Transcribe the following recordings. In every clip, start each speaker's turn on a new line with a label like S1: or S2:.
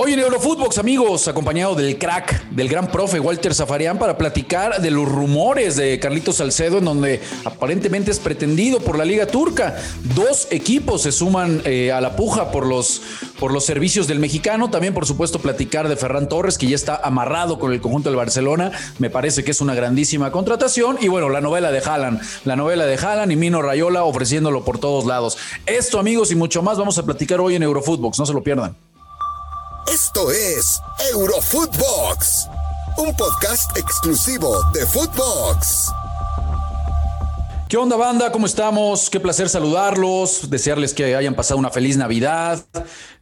S1: Hoy en Eurofootbox, amigos, acompañado del crack, del gran profe Walter Zafarian, para platicar de los rumores de Carlitos Salcedo, en donde aparentemente es pretendido por la Liga Turca. Dos equipos se suman eh, a la puja por los, por los servicios del mexicano. También, por supuesto, platicar de Ferran Torres, que ya está amarrado con el conjunto del Barcelona. Me parece que es una grandísima contratación. Y bueno, la novela de Haaland, la novela de Haaland y Mino Rayola ofreciéndolo por todos lados. Esto, amigos, y mucho más vamos a platicar hoy en Eurofootbox. No se lo pierdan.
S2: Esto es Eurofootbox, un podcast exclusivo de Footbox.
S1: ¿Qué onda, banda? ¿Cómo estamos? Qué placer saludarlos, desearles que hayan pasado una feliz Navidad,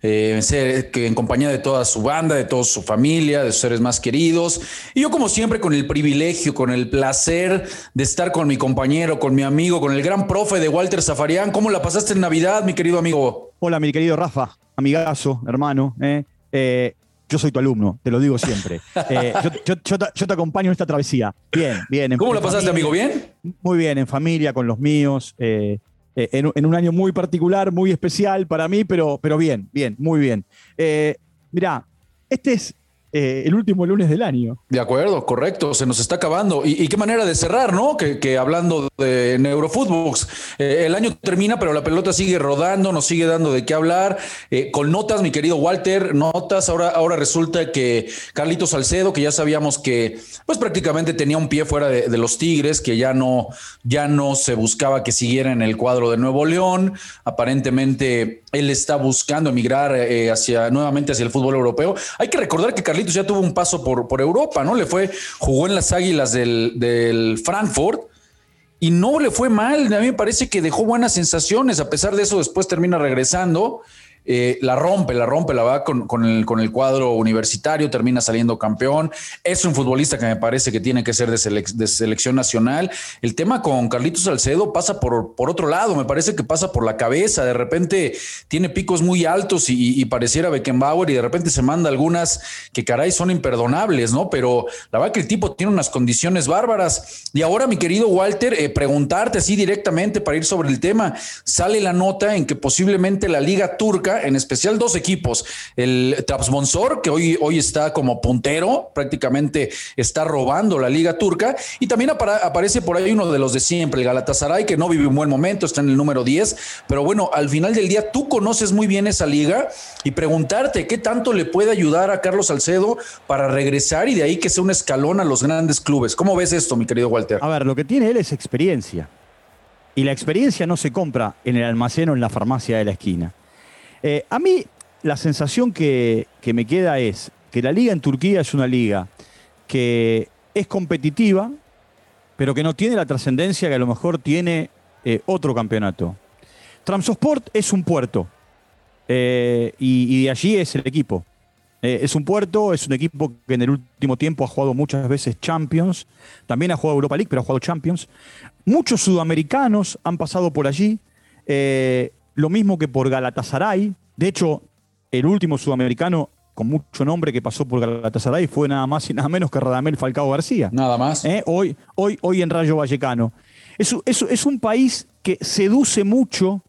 S1: eh, que en compañía de toda su banda, de toda su familia, de sus seres más queridos. Y yo, como siempre, con el privilegio, con el placer de estar con mi compañero, con mi amigo, con el gran profe de Walter Zafarian. ¿Cómo la pasaste en Navidad, mi querido amigo?
S3: Hola, mi querido Rafa, amigazo, hermano. ¿eh? Eh, yo soy tu alumno, te lo digo siempre. Eh, yo, te, acompaño en esta travesía. Bien, bien.
S1: ¿Cómo lo pasaste, amigo? ¿Bien?
S3: Muy bien, en familia, con los míos. Eh, en, un año muy particular, muy especial para mí, pero, pero bien, bien, muy bien. mirá, este es eh, el último lunes del año.
S1: De acuerdo, correcto, se nos está acabando. Y, qué manera de cerrar, ¿no? Que, hablando de Neurofootbox, eh, el año termina, pero la pelota sigue rodando, nos sigue dando de qué hablar. Eh, con notas, mi querido Walter, notas. Ahora, ahora resulta que Carlitos Salcedo, que ya sabíamos que, pues prácticamente tenía un pie fuera de, de, los Tigres, que ya no, ya no se buscaba que siguiera en el cuadro de Nuevo León. Aparentemente él está buscando emigrar eh, hacia, nuevamente hacia el fútbol europeo. Hay que recordar que Carlitos ya tuvo un paso por, por Europa, ¿no? Le fue, jugó en las Águilas del, del Frankfurt y no le fue mal. A mí me parece que dejó buenas sensaciones. A pesar de eso, después termina regresando. Eh, la rompe, la rompe, la va con, el, con, el, cuadro universitario, termina saliendo campeón. Es un futbolista que me parece que tiene que ser de, selección nacional. El tema con Carlitos Salcedo pasa por, por, otro lado, me parece que pasa por la cabeza. De repente tiene picos muy altos y, pareciera Beckenbauer y de repente se manda algunas que caray son imperdonables, ¿no? Pero la verdad que el tipo tiene unas condiciones bárbaras. Y ahora, mi querido Walter, eh, preguntarte así directamente para ir sobre el tema, sale la nota en que posiblemente la liga turca en especial dos equipos. El Trabzonspor, que hoy, hoy está como puntero, prácticamente está robando la liga turca. Y también aparece por ahí uno de los de siempre, el Galatasaray, que no vive un buen momento, está en el número 10. Pero bueno, al final del día tú conoces muy bien esa liga y preguntarte qué tanto le puede ayudar a Carlos Salcedo para regresar y de ahí que sea un escalón a los grandes clubes. ¿Cómo ves esto, mi querido Walter?
S3: A ver, lo que tiene él es experiencia. Y la experiencia no se compra en el almacén o en la farmacia de la esquina. Eh, a mí la sensación que, me queda es que la liga en Turquía es una liga que es competitiva, pero que no tiene la trascendencia que a lo mejor tiene eh, otro campeonato. Tramsosport es un puerto eh, y, de allí es el equipo. es un puerto, es un equipo que en el último tiempo ha jugado muchas veces Champions, también ha jugado Europa League, pero ha jugado Champions. Muchos sudamericanos han pasado por allí lo mismo que por Galatasaray. De hecho, el último sudamericano con mucho nombre que pasó por Galatasaray fue nada más y nada menos que Radamel Falcao García.
S1: Nada más.
S3: ¿Eh? Hoy, hoy, hoy en Rayo Vallecano. Es, es, un país que seduce mucho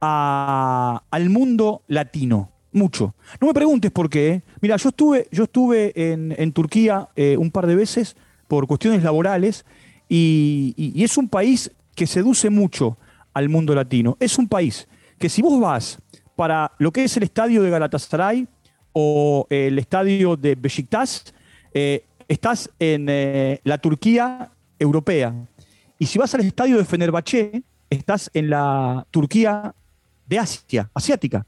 S3: al mundo latino. Mucho. No me preguntes por qué. ¿eh? Mira, yo estuve, yo estuve en, Turquía eh, un par de veces por cuestiones laborales y es un país que seduce mucho al mundo latino. Es un país que si vos vas para lo que es el estadio de Galatasaray o el estadio de Besiktas, eh, estás en eh, la Turquía europea. Y si vas al estadio de Fenerbahce, estás en la Turquía de Asia, asiática.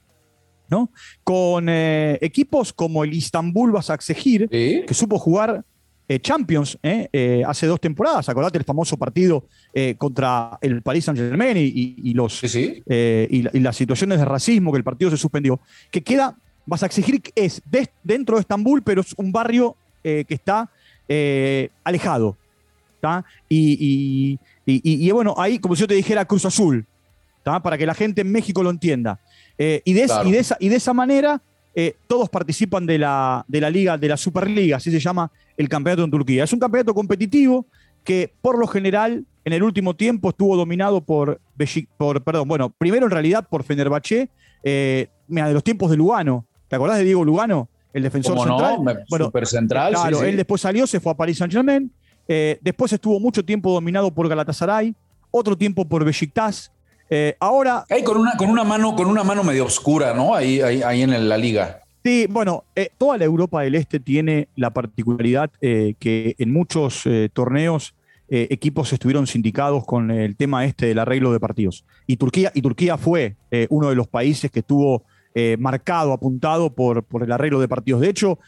S3: ¿no? Con eh, equipos como el Istanbul Basaksehir, que supo jugar eh, Champions eh, eh, hace dos temporadas. Acordate el famoso partido contra el Paris Saint-Germain y, los, Y, las situaciones de racismo que el partido se suspendió. Que queda, vas a exigir, es dentro de Estambul, pero es un barrio que está alejado. Y, y, bueno, ahí, como si yo te dijera Cruz Azul, para que la gente en México lo entienda. y, de, y, de esa, y de esa manera eh, todos participan de la, de la liga, de la Superliga, así se llama el campeonato en Turquía. Es un campeonato competitivo que por lo general en el último tiempo estuvo dominado por, por perdón, bueno, primero en realidad por Fenerbahce, eh, de los tiempos de Lugano. ¿Te acordás de Diego Lugano? el defensor central.
S1: bueno, super central.
S3: Claro, él después salió, se fue a Paris Saint-Germain. Eh, después estuvo mucho tiempo dominado por Galatasaray, otro tiempo por Besiktas. Eh, ahora.
S1: Ahí con una, con una mano, con una mano medio oscura, ¿no? Ahí, ahí, en la liga.
S3: Sí, bueno, eh, toda la Europa del Este tiene la particularidad que en muchos torneos equipos estuvieron sindicados con el tema este del arreglo de partidos. Y Turquía, y Turquía fue uno de los países que estuvo marcado, apuntado por, por, el arreglo de partidos. De hecho,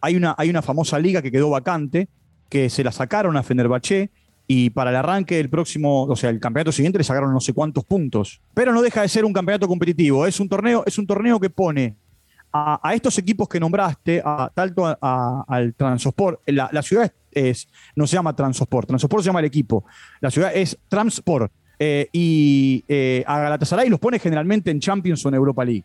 S3: hay, una, hay una famosa liga que quedó vacante, que se la sacaron a Fenerbahce y para el arranque del próximo, o sea, el campeonato siguiente le sacaron no sé cuántos puntos. Pero no deja de ser un campeonato competitivo. Es un torneo, es un torneo que pone a, estos equipos que nombraste, a, tanto al Transport, la, ciudad es, no se llama Transport, Transport se llama el equipo, la ciudad es Transport. Eh, y eh, a Galatasaray los pone generalmente en Champions o en Europa League.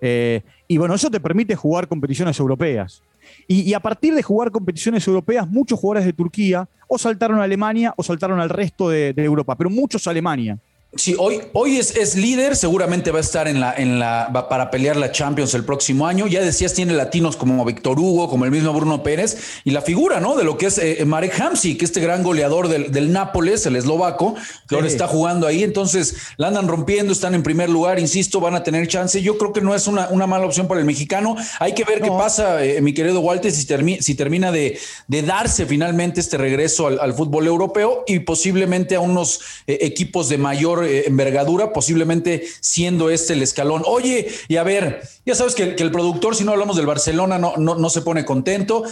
S3: Eh, y bueno, eso te permite jugar competiciones europeas. Y, a partir de jugar competiciones europeas, muchos jugadores de Turquía o saltaron a Alemania o saltaron al resto de, de Europa, pero muchos a Alemania.
S1: Sí, hoy, hoy es, es, líder, seguramente va a estar en la, en la, para pelear la Champions el próximo año. Ya decías, tiene latinos como Víctor Hugo, como el mismo Bruno Pérez, y la figura, ¿no? De lo que es eh, Marek Hamsi, que este gran goleador del, del Nápoles, el eslovaco, que ahora está jugando ahí. Entonces, la andan rompiendo, están en primer lugar, insisto, van a tener chance. Yo creo que no es una, una mala opción para el mexicano. Hay que ver qué pasa, eh, mi querido Walter, si, si termina de, de, darse finalmente este regreso al, fútbol europeo y posiblemente a unos eh, equipos de mayor eh, envergadura, posiblemente siendo este el escalón. Oye, y a ver, ya sabes que, el productor, si no hablamos del Barcelona, no, no, no se pone contento.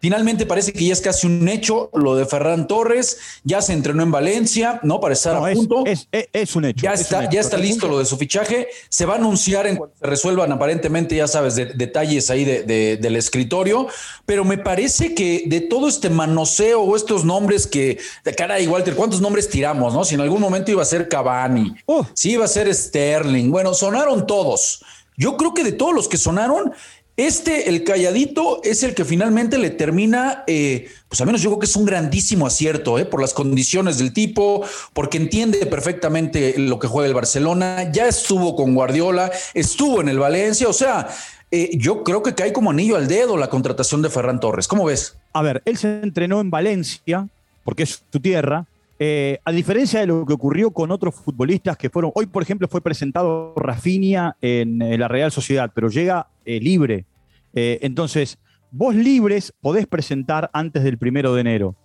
S1: Finalmente parece que ya es casi un hecho lo de Ferran Torres, ya se entrenó en Valencia, ¿no? Para estar a punto.
S3: Es, un hecho.
S1: Ya está, ya está listo lo de su fichaje. Se va a anunciar en cuanto se resuelvan aparentemente, ya sabes, detalles ahí de, del escritorio, pero me parece que de todo este manoseo o estos nombres que, caray, Walter, ¿cuántos nombres tiramos, no? Si en algún momento iba a ser Cavani, oh. si iba a ser Sterling, bueno, sonaron todos. Yo creo que de todos los que sonaron, este, el calladito, es el que finalmente le termina, eh, pues al menos yo creo que es un grandísimo acierto, eh, por las condiciones del tipo, porque entiende perfectamente lo que juega el Barcelona, ya estuvo con Guardiola, estuvo en el Valencia, o sea, eh, yo creo que cae como anillo al dedo la contratación de Ferran Torres. ¿Cómo ves?
S3: A ver, él se entrenó en Valencia, porque es su tierra, a diferencia de lo que ocurrió con otros futbolistas que fueron, hoy por ejemplo fue presentado Rafinha en, la Real Sociedad, pero llega libre eh, entonces, vos libres podés presentar antes del primero de enero.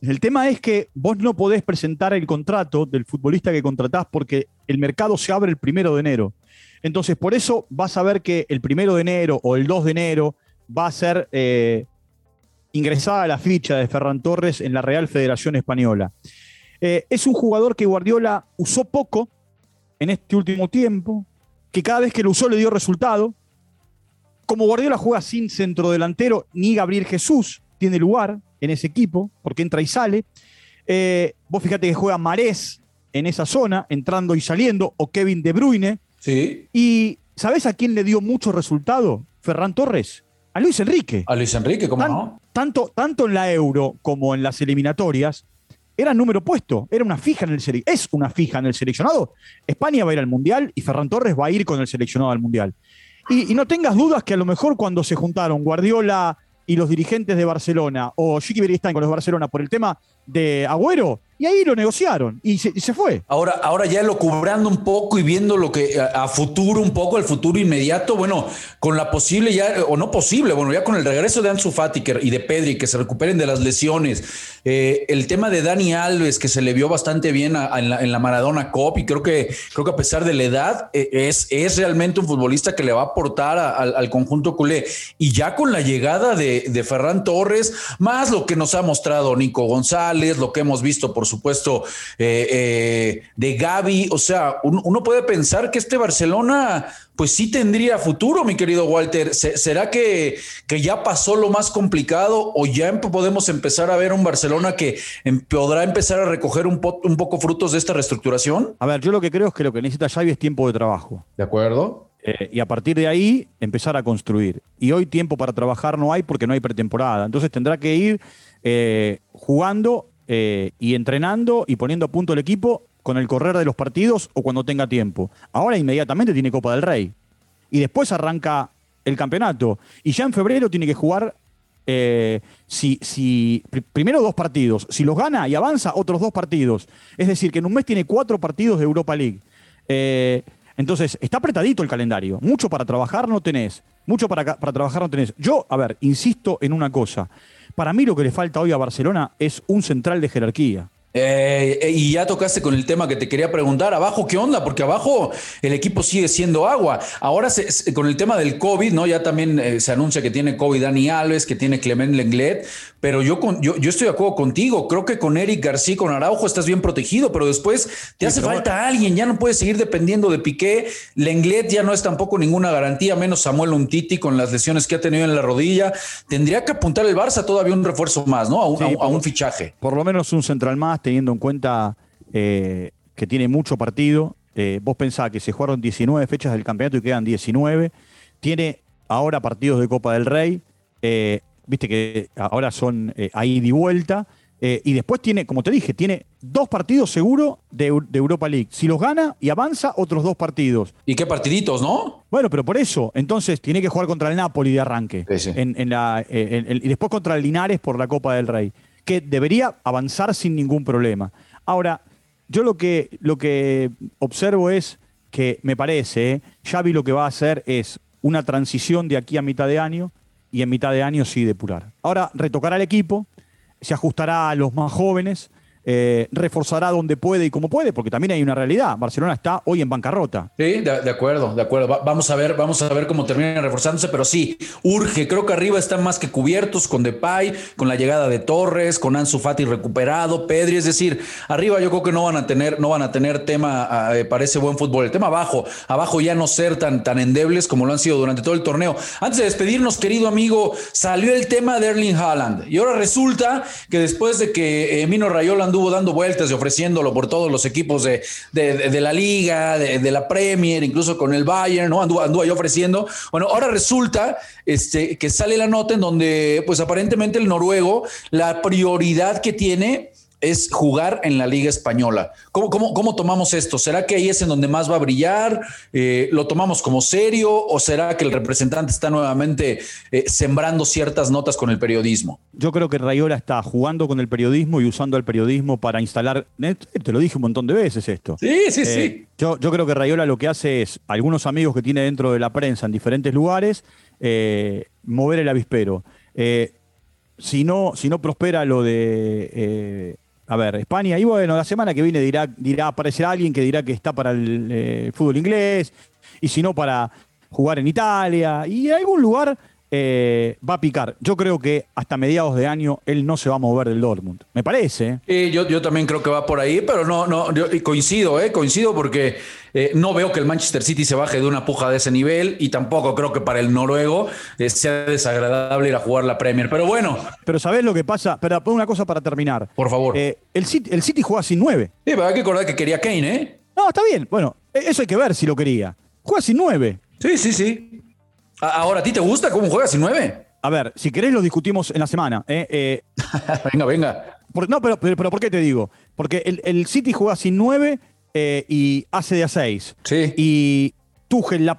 S3: El tema es que vos no podés presentar el contrato del futbolista que contratás porque el mercado se abre el primero de enero. Entonces, por eso vas a ver que el primero de enero o el 2 de enero va a ser eh, ingresada la ficha de Ferran Torres en la Real Federación Española. Eh, es un jugador que Guardiola usó poco en este último tiempo, que cada vez que lo usó le dio resultado, como Guardiola juega sin centro delantero, ni Gabriel Jesús tiene lugar en ese equipo, porque entra y sale. Eh, vos fíjate que juega Marés en esa zona, entrando y saliendo, o Kevin De Bruyne.
S1: Sí.
S3: Y ¿sabés a quién le dio mucho resultado? Ferran Torres. A Luis Enrique.
S1: A Luis Enrique, ¿cómo no?
S3: Tanto, tanto en la Euro como en las eliminatorias, era número puesto, era una fija en el es una fija en el seleccionado. España va a ir al Mundial y Ferran Torres va a ir con el seleccionado al Mundial. Y, no tengas dudas que a lo mejor cuando se juntaron Guardiola y los dirigentes de Barcelona o Chiqui Beristain con los Barcelona por el tema de Agüero, y ahí lo negociaron y se, fue.
S1: Ahora, ahora ya lo cubrando un poco y viendo lo que a, futuro, un poco el futuro inmediato, bueno, con la posible ya, o no posible, bueno, ya con el regreso de Ansu Fati y de Pedri, que se recuperen de las lesiones, eh, el tema de Dani Alves, que se le vio bastante bien en, la, Maradona Cup, y creo que, creo que a pesar de la edad, eh, es, es realmente un futbolista que le va a aportar al conjunto culé. Y ya con la llegada de, de Ferran Torres, más lo que nos ha mostrado Nico González, lo que hemos visto por supuesto, eh, eh, de Gaby. O sea, uno, puede pensar que este Barcelona, pues sí tendría futuro, mi querido Walter. ¿Será que, que ya pasó lo más complicado o ya podemos empezar a ver un Barcelona que em, podrá empezar a recoger un, un poco frutos de esta reestructuración?
S3: A ver, yo lo que creo es que lo que necesita Xavi es tiempo de trabajo.
S1: ¿De acuerdo?
S3: Eh, y a partir de ahí empezar a construir. Y hoy tiempo para trabajar no hay porque no hay pretemporada. Entonces tendrá que ir jugando eh, y entrenando y poniendo a punto el equipo con el correr de los partidos o cuando tenga tiempo. Ahora inmediatamente tiene Copa del Rey. Y después arranca el campeonato. Y ya en febrero tiene que jugar eh, si, si, primero dos partidos, si los gana y avanza, otros dos partidos. Es decir, que en un mes tiene cuatro partidos de Europa League. Eh, entonces, está apretadito el calendario. Mucho para trabajar no tenés. Mucho para, para trabajar no tenés. Yo, a ver, insisto en una cosa. Para mí lo que le falta hoy a Barcelona es un central de jerarquía.
S1: Eh, eh, y ya tocaste con el tema que te quería preguntar, abajo, ¿qué onda? Porque abajo el equipo sigue siendo agua. Ahora con el tema del COVID, ¿no? Ya también eh, se anuncia que tiene COVID Dani Alves, que tiene Clement Lenglet, pero yo, yo, yo, estoy de acuerdo contigo. Creo que con Eric García, con Araujo, estás bien protegido, pero después te hace falta alguien, ya no puedes seguir dependiendo de Piqué. Lenglet ya no es tampoco ninguna garantía, menos Samuel Untiti con las lesiones que ha tenido en la rodilla. Tendría que apuntar el Barça todavía un refuerzo más, ¿no? A un fichaje.
S3: Por lo menos un central más teniendo en cuenta eh, que tiene mucho partido. Eh, vos pensás que se jugaron 19 fechas del campeonato y quedan 19. Tiene ahora partidos de Copa del Rey. Eh, viste que ahora son ahí de vuelta. y después tiene, como te dije, tiene dos partidos seguro de, Europa League. Si los gana y avanza, otros dos partidos.
S1: ¿Y qué partiditos, no?
S3: Bueno, pero por eso, entonces tiene que jugar contra el Napoli de arranque. En, la, y después contra el Linares por la Copa del Rey que debería avanzar sin ningún problema. Ahora, yo lo que, lo que observo es que me parece, Xavi lo que va a hacer es una transición de aquí a mitad de año y en mitad de año sí depurar. Ahora retocará el equipo, se ajustará a los más jóvenes, eh, reforzará donde puede y como puede, porque también hay una realidad. Barcelona está hoy en bancarrota.
S1: Sí, de, acuerdo, de acuerdo. vamos a ver, vamos a ver cómo termina reforzándose, pero sí, urge. Creo que arriba están más que cubiertos con Depay, con la llegada de Torres, con Ansu Fati recuperado, Pedri. Es decir, arriba yo creo que no van a tener, no van a tener tema eh, para ese buen fútbol. El tema abajo, abajo ya no ser tan, tan endebles como lo han sido durante todo el torneo. Antes de despedirnos, querido amigo, salió el tema de Erling Haaland y ahora resulta que después de que eh, Mino Rayola anduvo dando vueltas y ofreciéndolo por todos los equipos de, la liga, de, la Premier, incluso con el Bayern, ¿no? Anduvo, anduvo ahí ofreciendo. Bueno, ahora resulta este, que sale la nota en donde, pues aparentemente el noruego, la prioridad que tiene es jugar en la Liga Española. ¿Cómo, cómo, tomamos esto? ¿Será que ahí es en donde más va a brillar? Eh, ¿Lo tomamos como serio o será que el representante está nuevamente eh, sembrando ciertas notas con el periodismo?
S3: Yo creo que Rayola está jugando con el periodismo y usando el periodismo para instalar. Te lo dije un montón de veces esto.
S1: Sí, sí, sí. Eh,
S3: yo, yo, creo que Rayola lo que hace es algunos amigos que tiene dentro de la prensa en diferentes lugares mover el avispero. si no, si no prospera lo de a ver, España, y bueno, la semana que viene dirá, dirá, aparecerá alguien que dirá que está para el eh, fútbol inglés, y si no, para jugar en Italia, y en algún lugar eh, va a picar. Yo creo que hasta mediados de año él no se va a mover del Dortmund. Me parece.
S1: ¿eh? yo, yo también creo que va por ahí, pero no, no, coincido, ¿eh? coincido porque no veo que el Manchester City se baje de una puja de ese nivel y tampoco creo que para el noruego sea desagradable ir a jugar la Premier. Pero bueno.
S3: Pero ¿sabés lo que pasa? Pero una cosa para terminar.
S1: Por favor.
S3: el, City, el City juega sin nueve.
S1: Sí, pero hay que acordar que quería Kane, ¿eh?
S3: No, está bien. Bueno, e, eso hay que ver si lo quería. Juega sin nueve.
S1: Sí, sí, sí. Ahora, ¿a ti te gusta cómo juega sin nueve?
S3: A ver, si querés lo discutimos en la semana. ¿eh? eh
S1: venga, venga.
S3: no, pero, pero, ¿por qué te digo? Porque el, City juega sin nueve eh, y hace de a seis.
S1: Sí.
S3: Y Tuchel la,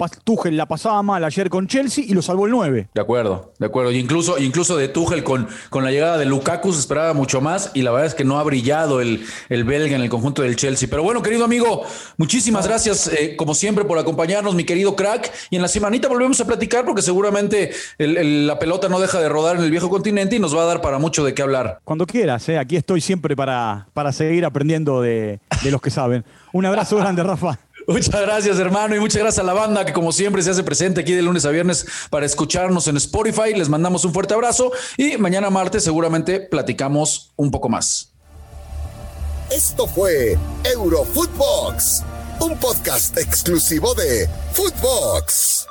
S3: la pasaba mal ayer con Chelsea y lo salvó el 9.
S1: De acuerdo, de acuerdo. Y incluso, incluso de Tuchel con, con la llegada de Lukaku se esperaba mucho más y la verdad es que no ha brillado el, el belga en el conjunto del Chelsea. Pero bueno, querido amigo, muchísimas gracias eh, como siempre por acompañarnos, mi querido crack. Y en la semanita volvemos a platicar porque seguramente la pelota no deja de rodar en el viejo continente y nos va a dar para mucho de qué hablar.
S3: Cuando quieras, eh, aquí estoy siempre para, para seguir aprendiendo de, de los que saben. Un abrazo grande, Rafa.
S1: Muchas gracias, hermano, y muchas gracias a la banda que, como siempre, se hace presente aquí de lunes a viernes para escucharnos en Spotify. Les mandamos un fuerte abrazo y mañana martes seguramente platicamos un poco más.
S2: Esto fue Eurofootbox, un podcast exclusivo de Footbox.